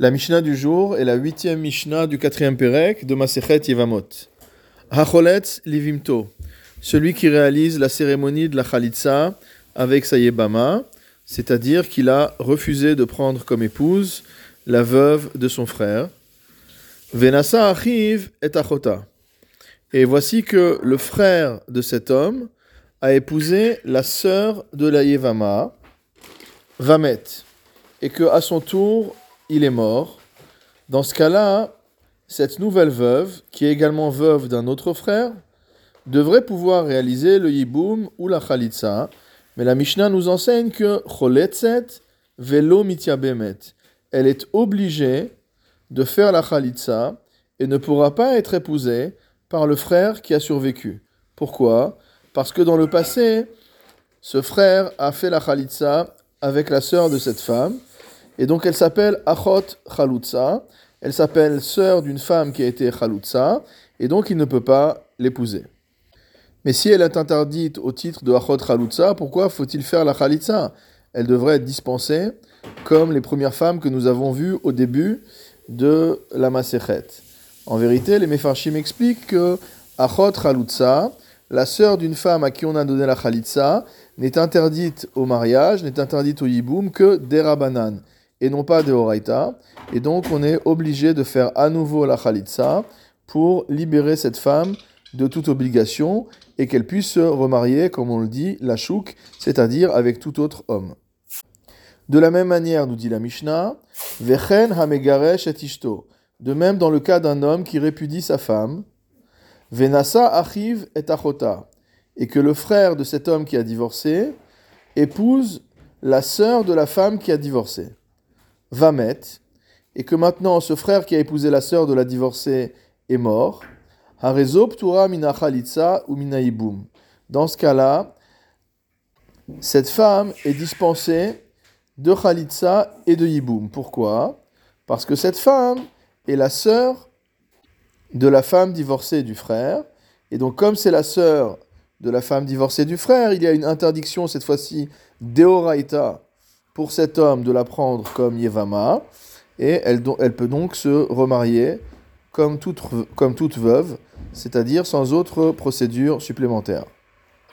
La Mishnah du jour est la huitième Mishnah du quatrième Pérec de Masechet Yevamot. Hacholetz livimto, celui qui réalise la cérémonie de la Chalitza avec sa Yebama, c'est-à-dire qu'il a refusé de prendre comme épouse la veuve de son frère. Venasa achiv et achota. Et voici que le frère de cet homme a épousé la sœur de la Yevama, Vamet, et que à son tour il est mort. Dans ce cas-là, cette nouvelle veuve, qui est également veuve d'un autre frère, devrait pouvoir réaliser le yiboum ou la chalitza, mais la Mishnah nous enseigne que choletzet velo mityabemet. Elle est obligée de faire la chalitza et ne pourra pas être épousée par le frère qui a survécu. Pourquoi? Parce que dans le passé, ce frère a fait la chalitza avec la sœur de cette femme, et donc elle s'appelle Achot Chalutza. Elle s'appelle sœur d'une femme qui a été Chalutza. Et donc il ne peut pas l'épouser. Mais si elle est interdite au titre de Achot Chalutza, pourquoi faut-il faire la Chalitza Elle devrait être dispensée comme les premières femmes que nous avons vues au début de la Masechet. En vérité, les Mefarshim expliquent que Achot Chalutza, la sœur d'une femme à qui on a donné la Chalitza, n'est interdite au mariage, n'est interdite au Yiboum que d'Erabanan et non pas de Horaïta. Et donc on est obligé de faire à nouveau la Khalitsa pour libérer cette femme de toute obligation et qu'elle puisse se remarier, comme on le dit, la chouk, c'est-à-dire avec tout autre homme. De la même manière, nous dit la Mishnah, Vechen hamegaresh et ishto. De même dans le cas d'un homme qui répudie sa femme, Venasa achiv et achota. Et que le frère de cet homme qui a divorcé épouse la sœur de la femme qui a divorcé. Vamet, et que maintenant ce frère qui a épousé la sœur de la divorcée est mort, ou mina Dans ce cas-là, cette femme est dispensée de chalitza et de yiboum. Pourquoi? Parce que cette femme est la sœur de la femme divorcée du frère, et donc comme c'est la sœur de la femme divorcée du frère, il y a une interdiction cette fois-ci deoraita pour cet homme de la prendre comme Yevama, et elle, peut donc se remarier comme toute veuve, c'est-à-dire sans autre procédure supplémentaire.